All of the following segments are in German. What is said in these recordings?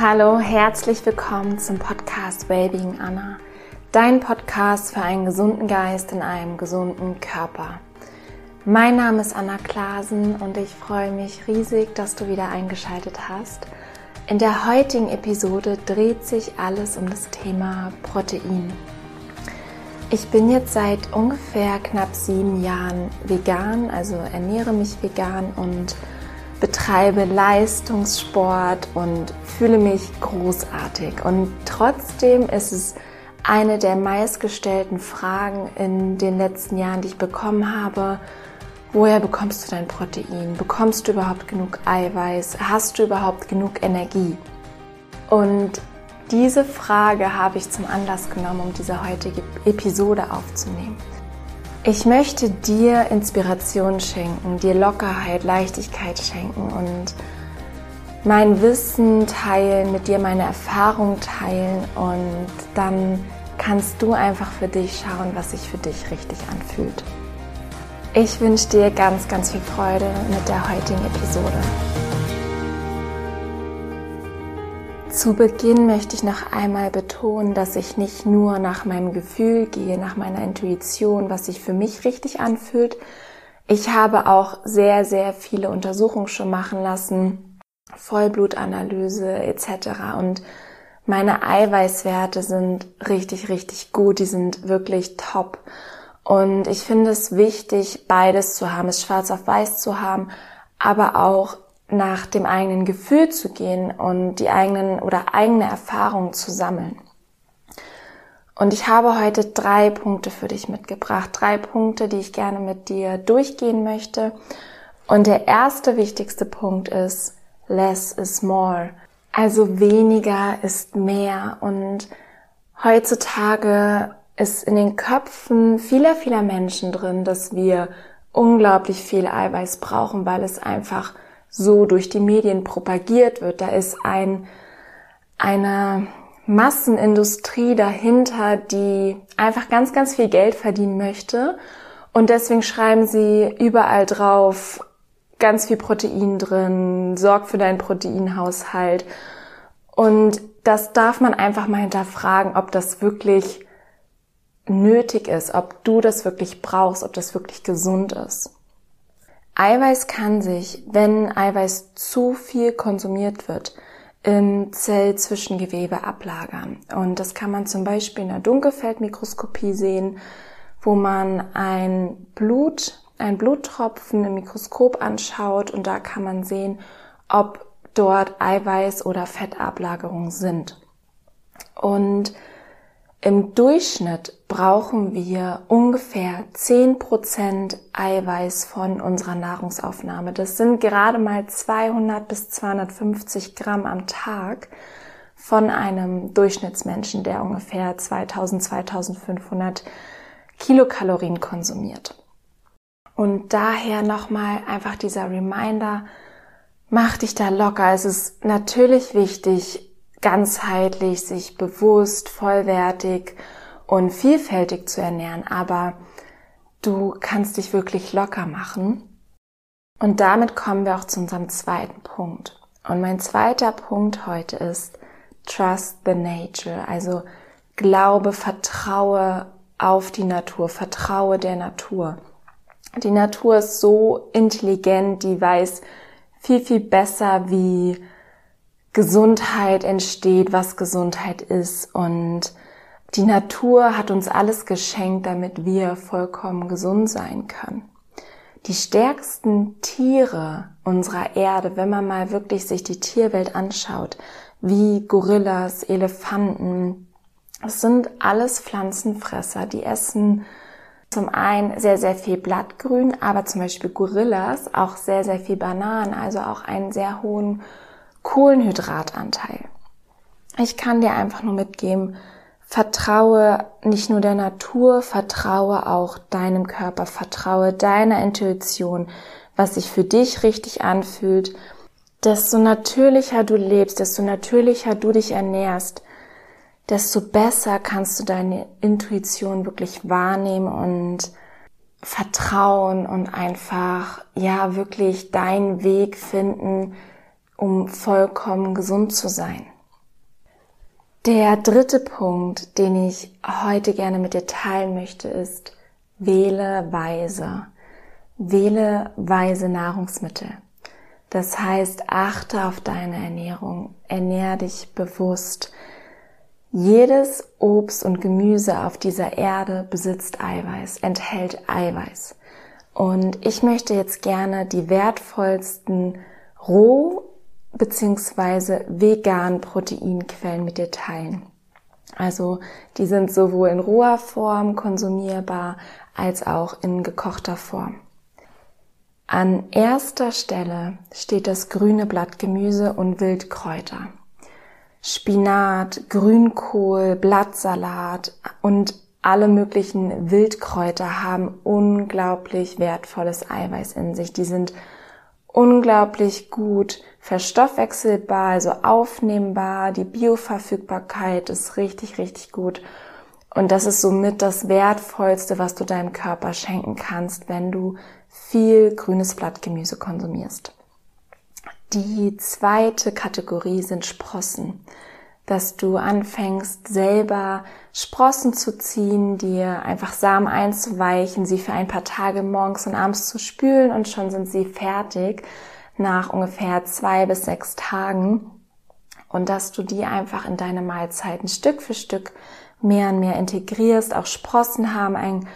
Hallo, herzlich willkommen zum Podcast Wellbeing Anna, dein Podcast für einen gesunden Geist in einem gesunden Körper. Mein Name ist Anna Klasen und ich freue mich riesig, dass du wieder eingeschaltet hast. In der heutigen Episode dreht sich alles um das Thema Protein. Ich bin jetzt seit ungefähr knapp sieben Jahren vegan, also ernähre mich vegan und betreibe Leistungssport und fühle mich großartig. Und trotzdem ist es eine der meistgestellten Fragen in den letzten Jahren, die ich bekommen habe. Woher bekommst du dein Protein? Bekommst du überhaupt genug Eiweiß? Hast du überhaupt genug Energie? Und diese Frage habe ich zum Anlass genommen, um diese heutige Episode aufzunehmen. Ich möchte dir Inspiration schenken, dir Lockerheit, Leichtigkeit schenken und mein Wissen teilen, mit dir meine Erfahrung teilen und dann kannst du einfach für dich schauen, was sich für dich richtig anfühlt. Ich wünsche dir ganz, ganz viel Freude mit der heutigen Episode. Zu Beginn möchte ich noch einmal betonen, dass ich nicht nur nach meinem Gefühl gehe, nach meiner Intuition, was sich für mich richtig anfühlt. Ich habe auch sehr, sehr viele Untersuchungen schon machen lassen, Vollblutanalyse etc. Und meine Eiweißwerte sind richtig, richtig gut, die sind wirklich top. Und ich finde es wichtig, beides zu haben, es schwarz auf weiß zu haben, aber auch nach dem eigenen Gefühl zu gehen und die eigenen oder eigene Erfahrungen zu sammeln. Und ich habe heute drei Punkte für dich mitgebracht. Drei Punkte, die ich gerne mit dir durchgehen möchte. Und der erste wichtigste Punkt ist, less is more. Also weniger ist mehr. Und heutzutage ist in den Köpfen vieler, vieler Menschen drin, dass wir unglaublich viel Eiweiß brauchen, weil es einfach so durch die Medien propagiert wird. Da ist ein, eine Massenindustrie dahinter, die einfach ganz, ganz viel Geld verdienen möchte. Und deswegen schreiben sie überall drauf, ganz viel Protein drin, sorg für deinen Proteinhaushalt. Und das darf man einfach mal hinterfragen, ob das wirklich nötig ist, ob du das wirklich brauchst, ob das wirklich gesund ist. Eiweiß kann sich, wenn Eiweiß zu viel konsumiert wird, im Zellzwischengewebe ablagern. Und das kann man zum Beispiel in der Dunkelfeldmikroskopie sehen, wo man ein Blut, ein Bluttropfen im Mikroskop anschaut und da kann man sehen, ob dort Eiweiß oder Fettablagerungen sind. Und im Durchschnitt brauchen wir ungefähr 10% Eiweiß von unserer Nahrungsaufnahme. Das sind gerade mal 200 bis 250 Gramm am Tag von einem Durchschnittsmenschen, der ungefähr 2000, 2500 Kilokalorien konsumiert. Und daher nochmal einfach dieser Reminder, mach dich da locker. Es ist natürlich wichtig, ganzheitlich, sich bewusst, vollwertig und vielfältig zu ernähren, aber du kannst dich wirklich locker machen. Und damit kommen wir auch zu unserem zweiten Punkt. Und mein zweiter Punkt heute ist Trust the Nature, also glaube, vertraue auf die Natur, vertraue der Natur. Die Natur ist so intelligent, die weiß viel, viel besser, wie Gesundheit entsteht, was Gesundheit ist. Und die Natur hat uns alles geschenkt, damit wir vollkommen gesund sein können. Die stärksten Tiere unserer Erde, wenn man mal wirklich sich die Tierwelt anschaut, wie Gorillas, Elefanten, es sind alles Pflanzenfresser, die essen zum einen sehr, sehr viel Blattgrün, aber zum Beispiel Gorillas auch sehr, sehr viel Bananen, also auch einen sehr hohen Kohlenhydratanteil. Ich kann dir einfach nur mitgeben, vertraue nicht nur der Natur, vertraue auch deinem Körper, vertraue deiner Intuition, was sich für dich richtig anfühlt. Desto natürlicher du lebst, desto natürlicher du dich ernährst, desto besser kannst du deine Intuition wirklich wahrnehmen und vertrauen und einfach, ja, wirklich deinen Weg finden, um vollkommen gesund zu sein. Der dritte Punkt, den ich heute gerne mit dir teilen möchte, ist, wähle weise. Wähle weise Nahrungsmittel. Das heißt, achte auf deine Ernährung, ernähr dich bewusst. Jedes Obst und Gemüse auf dieser Erde besitzt Eiweiß, enthält Eiweiß. Und ich möchte jetzt gerne die wertvollsten Roh- bzw. vegan Proteinquellen mit dir teilen. Also die sind sowohl in roher Form konsumierbar als auch in gekochter Form. An erster Stelle steht das grüne Blattgemüse und Wildkräuter. Spinat, Grünkohl, Blattsalat und alle möglichen Wildkräuter haben unglaublich wertvolles Eiweiß in sich. Die sind unglaublich gut verstoffwechselbar, also aufnehmbar. Die Bioverfügbarkeit ist richtig, richtig gut. Und das ist somit das Wertvollste, was du deinem Körper schenken kannst, wenn du viel grünes Blattgemüse konsumierst. Die zweite Kategorie sind Sprossen dass du anfängst, selber Sprossen zu ziehen, dir einfach Samen einzuweichen, sie für ein paar Tage morgens und abends zu spülen und schon sind sie fertig nach ungefähr zwei bis sechs Tagen. Und dass du die einfach in deine Mahlzeiten Stück für Stück mehr und mehr integrierst. Auch Sprossen haben einen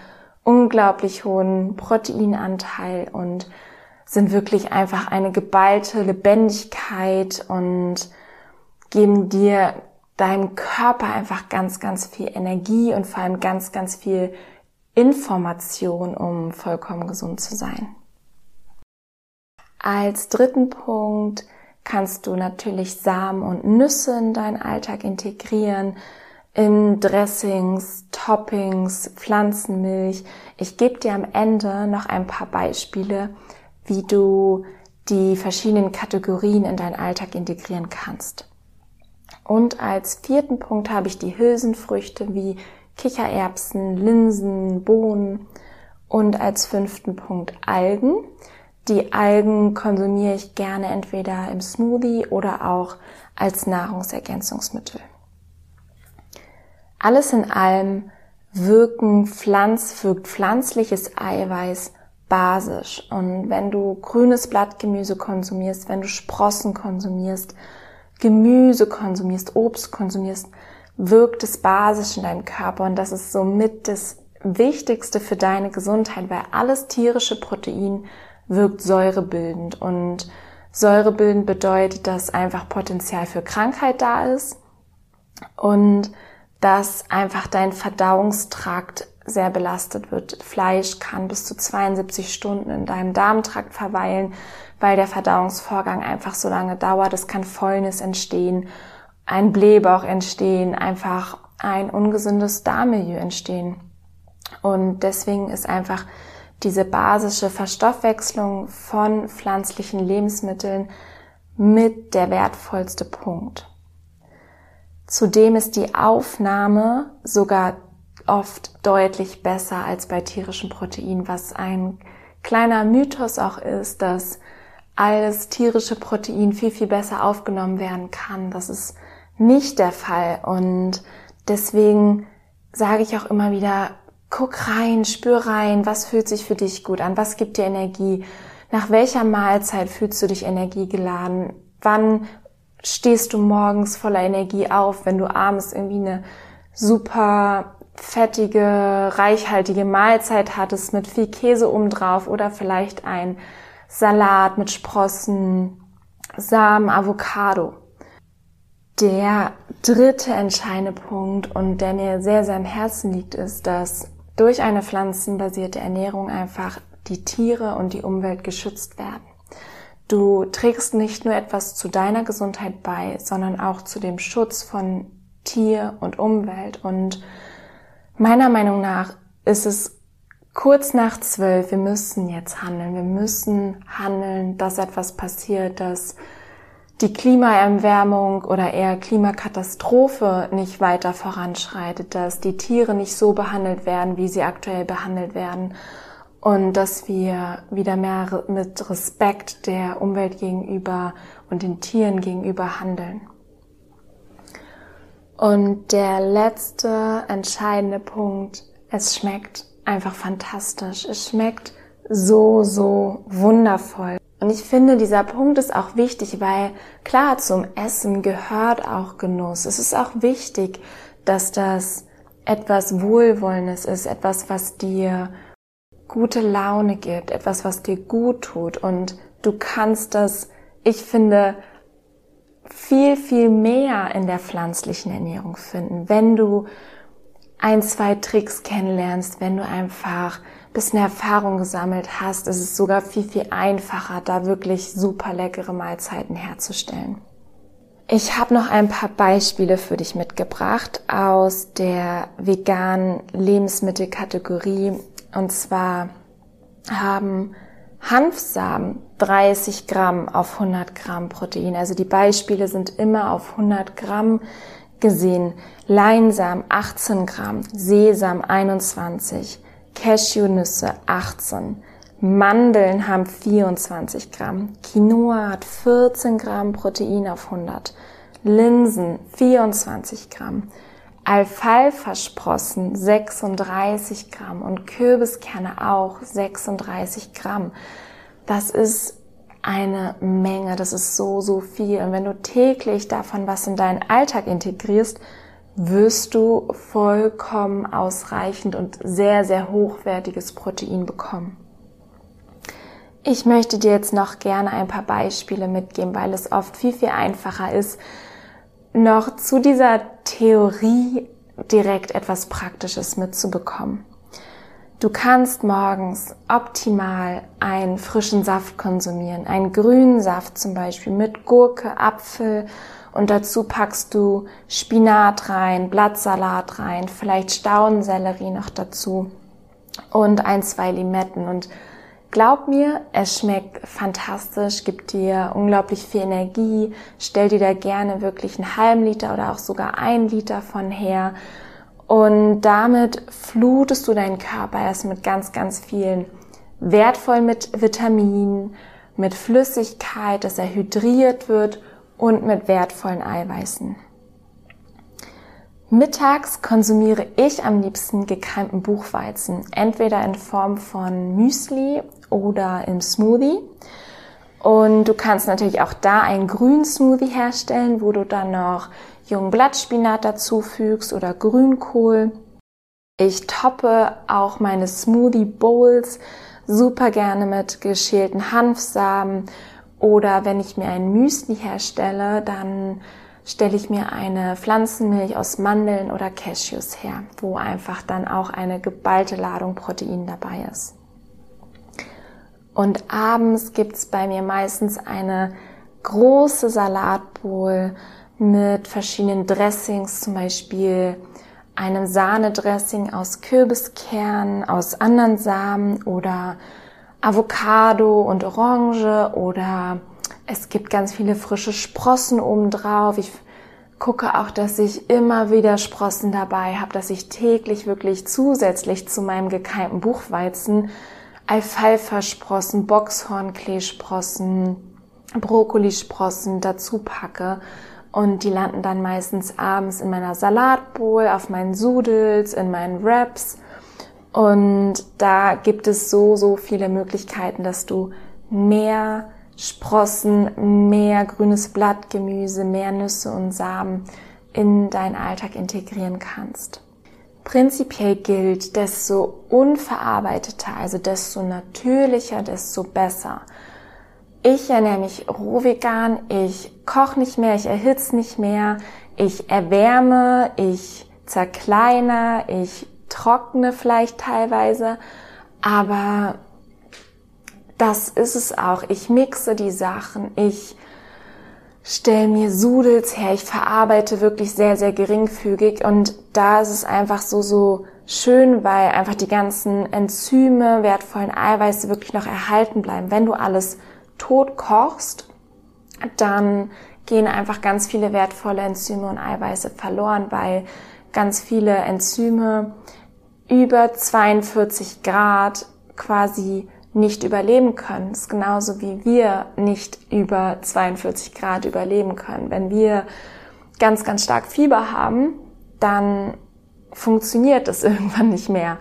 unglaublich hohen Proteinanteil und sind wirklich einfach eine geballte Lebendigkeit und geben dir deinem Körper einfach ganz, ganz viel Energie und vor allem ganz, ganz viel Information, um vollkommen gesund zu sein. Als dritten Punkt kannst du natürlich Samen und Nüsse in deinen Alltag integrieren, in Dressings, Toppings, Pflanzenmilch. Ich gebe dir am Ende noch ein paar Beispiele, wie du die verschiedenen Kategorien in deinen Alltag integrieren kannst. Und als vierten Punkt habe ich die Hülsenfrüchte wie Kichererbsen, Linsen, Bohnen und als fünften Punkt Algen. Die Algen konsumiere ich gerne entweder im Smoothie oder auch als Nahrungsergänzungsmittel. Alles in allem wirken Pflanz, wirkt pflanzliches Eiweiß basisch. Und wenn du grünes Blattgemüse konsumierst, wenn du Sprossen konsumierst, Gemüse konsumierst, Obst konsumierst, wirkt es basisch in deinem Körper und das ist somit das Wichtigste für deine Gesundheit, weil alles tierische Protein wirkt säurebildend und säurebildend bedeutet, dass einfach Potenzial für Krankheit da ist und dass einfach dein Verdauungstrakt sehr belastet wird. Fleisch kann bis zu 72 Stunden in deinem Darmtrakt verweilen, weil der Verdauungsvorgang einfach so lange dauert. Es kann Fäulnis entstehen, ein Blähbauch entstehen, einfach ein ungesundes Darmmilieu entstehen. Und deswegen ist einfach diese basische Verstoffwechslung von pflanzlichen Lebensmitteln mit der wertvollste Punkt. Zudem ist die Aufnahme sogar oft deutlich besser als bei tierischen Proteinen, was ein kleiner Mythos auch ist, dass alles tierische Protein viel, viel besser aufgenommen werden kann. Das ist nicht der Fall. Und deswegen sage ich auch immer wieder, guck rein, spür rein, was fühlt sich für dich gut an, was gibt dir Energie, nach welcher Mahlzeit fühlst du dich energiegeladen, wann stehst du morgens voller Energie auf, wenn du abends irgendwie eine super fettige, reichhaltige Mahlzeit hattest mit viel Käse obendrauf oder vielleicht ein Salat mit Sprossen, Samen, Avocado. Der dritte entscheidende Punkt und der mir sehr, sehr am Herzen liegt, ist, dass durch eine pflanzenbasierte Ernährung einfach die Tiere und die Umwelt geschützt werden. Du trägst nicht nur etwas zu deiner Gesundheit bei, sondern auch zu dem Schutz von Tier und Umwelt. Und meiner Meinung nach ist es kurz nach zwölf, wir müssen jetzt handeln, wir müssen handeln, dass etwas passiert, dass die Klimaerwärmung oder eher Klimakatastrophe nicht weiter voranschreitet, dass die Tiere nicht so behandelt werden, wie sie aktuell behandelt werden. Und dass wir wieder mehr mit Respekt der Umwelt gegenüber und den Tieren gegenüber handeln. Und der letzte entscheidende Punkt, es schmeckt einfach fantastisch. Es schmeckt so, so wundervoll. Und ich finde, dieser Punkt ist auch wichtig, weil klar, zum Essen gehört auch Genuss. Es ist auch wichtig, dass das etwas Wohlwollendes ist, etwas, was dir gute Laune gibt, etwas, was dir gut tut. Und du kannst das, ich finde, viel, viel mehr in der pflanzlichen Ernährung finden, wenn du ein, zwei Tricks kennenlernst, wenn du einfach bisschen Erfahrung gesammelt hast, ist es sogar viel, viel einfacher, da wirklich super leckere Mahlzeiten herzustellen. Ich habe noch ein paar Beispiele für dich mitgebracht aus der veganen Lebensmittelkategorie. Und zwar haben Hanfsamen 30 Gramm auf 100 Gramm Protein. Also die Beispiele sind immer auf 100 Gramm gesehen. Leinsamen 18 Gramm, Sesam 21, Cashewnüsse 18, Mandeln haben 24 Gramm, Quinoa hat 14 Gramm Protein auf 100, Linsen 24 Gramm, Alfalfa-Sprossen 36 Gramm und Kürbiskerne auch 36 Gramm. Das ist eine Menge, das ist so, so viel. Und wenn du täglich davon was in deinen Alltag integrierst, wirst du vollkommen ausreichend und sehr, sehr hochwertiges Protein bekommen. Ich möchte dir jetzt noch gerne ein paar Beispiele mitgeben, weil es oft viel, viel einfacher ist, noch zu dieser Theorie direkt etwas Praktisches mitzubekommen. Du kannst morgens optimal einen frischen Saft konsumieren, einen grünen Saft zum Beispiel mit Gurke, Apfel und dazu packst du Spinat rein, Blattsalat rein, vielleicht Staudensellerie noch dazu und ein, zwei Limetten. Und glaub mir, es schmeckt fantastisch, gibt dir unglaublich viel Energie. Stell dir da gerne wirklich einen halben Liter oder auch sogar einen Liter von her. Und damit flutest du deinen Körper erst mit ganz, ganz vielen wertvollen mit Vitaminen, mit Flüssigkeit, dass er hydriert wird und mit wertvollen Eiweißen. Mittags konsumiere ich am liebsten gekeimten Buchweizen, entweder in Form von Müsli oder im Smoothie. Und du kannst natürlich auch da einen grünen Smoothie herstellen, wo du dann noch jungen Blattspinat dazufügst oder Grünkohl. Ich toppe auch meine Smoothie Bowls super gerne mit geschälten Hanfsamen oder wenn ich mir ein Müsli herstelle, dann stelle ich mir eine Pflanzenmilch aus Mandeln oder Cashews her, wo einfach dann auch eine geballte Ladung Protein dabei ist. Und abends gibt's bei mir meistens eine große Salatbowl mit verschiedenen Dressings, zum Beispiel einem Sahnedressing aus Kürbiskernen, aus anderen Samen oder Avocado und Orange oder es gibt ganz viele frische Sprossen obendrauf. Ich gucke auch, dass ich immer wieder Sprossen dabei habe, dass ich täglich wirklich zusätzlich zu meinem gekeimten Buchweizen Alfalfa-Sprossen, Boxhornkleesprossen, Brokkolisprossen dazu packe. Und die landen dann meistens abends in meiner Salatbowl, auf meinen Sudels, in meinen Wraps und da gibt es so, so viele Möglichkeiten, dass du mehr Sprossen, mehr grünes Blattgemüse, mehr Nüsse und Samen in deinen Alltag integrieren kannst. Prinzipiell gilt, desto unverarbeiteter, also desto natürlicher, desto besser. Ich ernähre mich roh vegan, ich koche nicht mehr, ich erhitze nicht mehr, ich erwärme, ich zerkleiner, ich trockene vielleicht teilweise, aber das ist es auch. Ich mixe die Sachen, ich stelle mir Sudels her, ich verarbeite wirklich sehr, sehr geringfügig und da ist es einfach so, so schön, weil einfach die ganzen Enzyme, wertvollen Eiweiße wirklich noch erhalten bleiben. Wenn du alles tot kochst, dann gehen einfach ganz viele wertvolle Enzyme und Eiweiße verloren, weil ganz viele Enzyme über 42 Grad quasi nicht überleben können. Das ist genauso wie wir nicht über 42 Grad überleben können. Wenn wir ganz, ganz stark Fieber haben, dann funktioniert es irgendwann nicht mehr.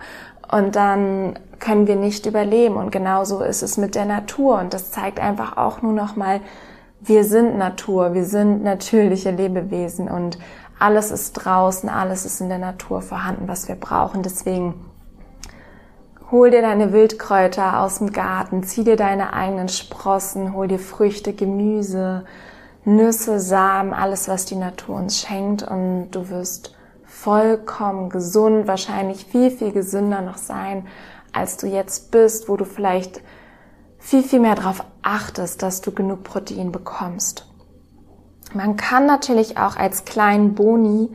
Und dann können wir nicht überleben. Und genauso ist es mit der Natur. Und das zeigt einfach auch nur noch mal, wir sind Natur, wir sind natürliche Lebewesen und alles ist draußen, alles ist in der Natur vorhanden, was wir brauchen. Deswegen hol dir deine Wildkräuter aus dem Garten, zieh dir deine eigenen Sprossen, hol dir Früchte, Gemüse, Nüsse, Samen, alles, was die Natur uns schenkt und du wirst vollkommen gesund, wahrscheinlich viel, viel gesünder noch sein, als du jetzt bist, wo du vielleicht viel, viel mehr darauf achtest, dass du genug Protein bekommst. Man kann natürlich auch als kleinen Boni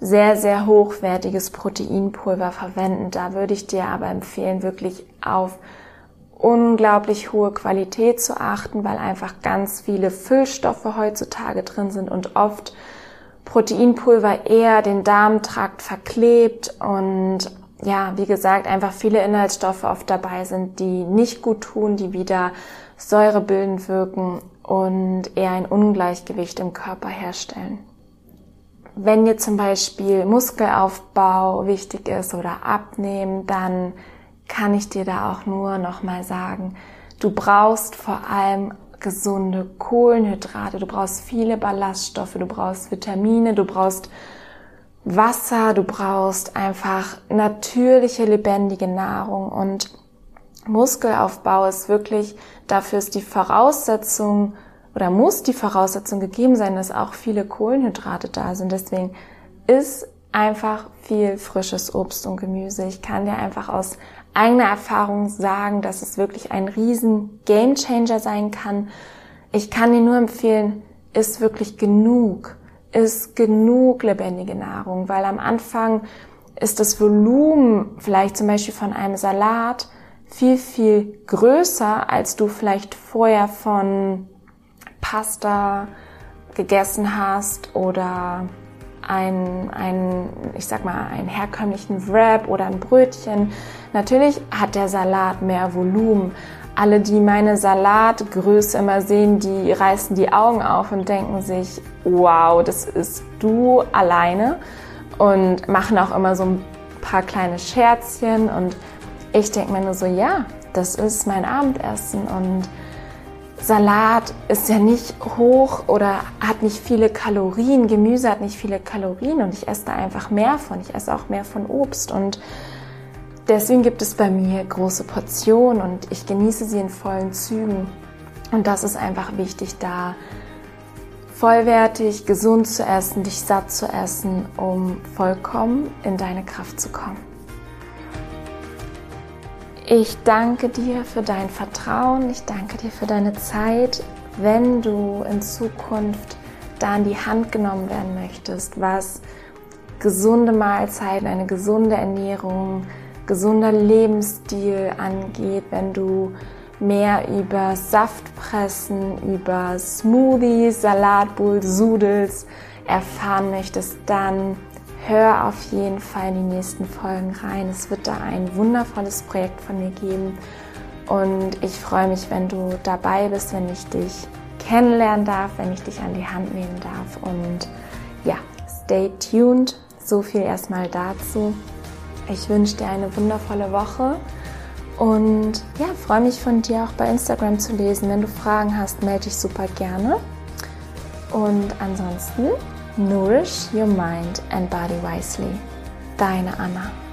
sehr, sehr hochwertiges Proteinpulver verwenden. Da würde ich dir aber empfehlen, wirklich auf unglaublich hohe Qualität zu achten, weil einfach ganz viele Füllstoffe heutzutage drin sind und oft Proteinpulver eher den Darmtrakt verklebt und ja, wie gesagt, einfach viele Inhaltsstoffe oft dabei sind, die nicht gut tun, die wieder säurebildend wirken und eher ein Ungleichgewicht im Körper herstellen. Wenn dir zum Beispiel Muskelaufbau wichtig ist oder Abnehmen, dann kann ich dir da auch nur nochmal sagen, du brauchst vor allem gesunde Kohlenhydrate, du brauchst viele Ballaststoffe, du brauchst Vitamine, du brauchst Wasser, du brauchst einfach natürliche, lebendige Nahrung. Und Muskelaufbau ist wirklich, dafür ist die Voraussetzung oder muss die Voraussetzung gegeben sein, dass auch viele Kohlenhydrate da sind. Deswegen ist einfach viel frisches Obst und Gemüse. Ich kann dir einfach aus eigener Erfahrung sagen, dass es wirklich ein riesen Gamechanger sein kann. Ich kann dir nur empfehlen, ist wirklich genug ist genug lebendige Nahrung, weil am Anfang ist das Volumen vielleicht zum Beispiel von einem Salat viel, viel größer, als du vielleicht vorher von Pasta gegessen hast oder ein, ein, ich sag mal, einen herkömmlichen Wrap oder ein Brötchen. Natürlich hat der Salat mehr Volumen, alle, die meine Salatgröße immer sehen, die reißen die Augen auf und denken sich, wow, das ist du alleine. Und machen auch immer so ein paar kleine Scherzchen. Und ich denke mir nur so, ja, das ist mein Abendessen. Und Salat ist ja nicht hoch oder hat nicht viele Kalorien, Gemüse hat nicht viele Kalorien und ich esse da einfach mehr von. Ich esse auch mehr von Obst und Deswegen gibt es bei mir große Portionen und ich genieße sie in vollen Zügen. Und das ist einfach wichtig, da vollwertig, gesund zu essen, dich satt zu essen, um vollkommen in deine Kraft zu kommen. Ich danke dir für dein Vertrauen, ich danke dir für deine Zeit. Wenn du in Zukunft da in die Hand genommen werden möchtest, was gesunde Mahlzeiten, eine gesunde Ernährung, gesunder Lebensstil angeht, wenn du mehr über Saftpressen, über Smoothies, Salatbowls, Sudels erfahren möchtest, dann hör auf jeden Fall in die nächsten Folgen rein. Es wird da ein wundervolles Projekt von mir geben und ich freue mich, wenn du dabei bist, wenn ich dich kennenlernen darf, wenn ich dich an die Hand nehmen darf und ja, stay tuned. So viel erstmal dazu. Ich wünsche dir eine wundervolle Woche und ja, freue mich von dir auch bei Instagram zu lesen. Wenn du Fragen hast, melde dich super gerne. Und ansonsten, nourish your mind and body wisely. Deine Anna.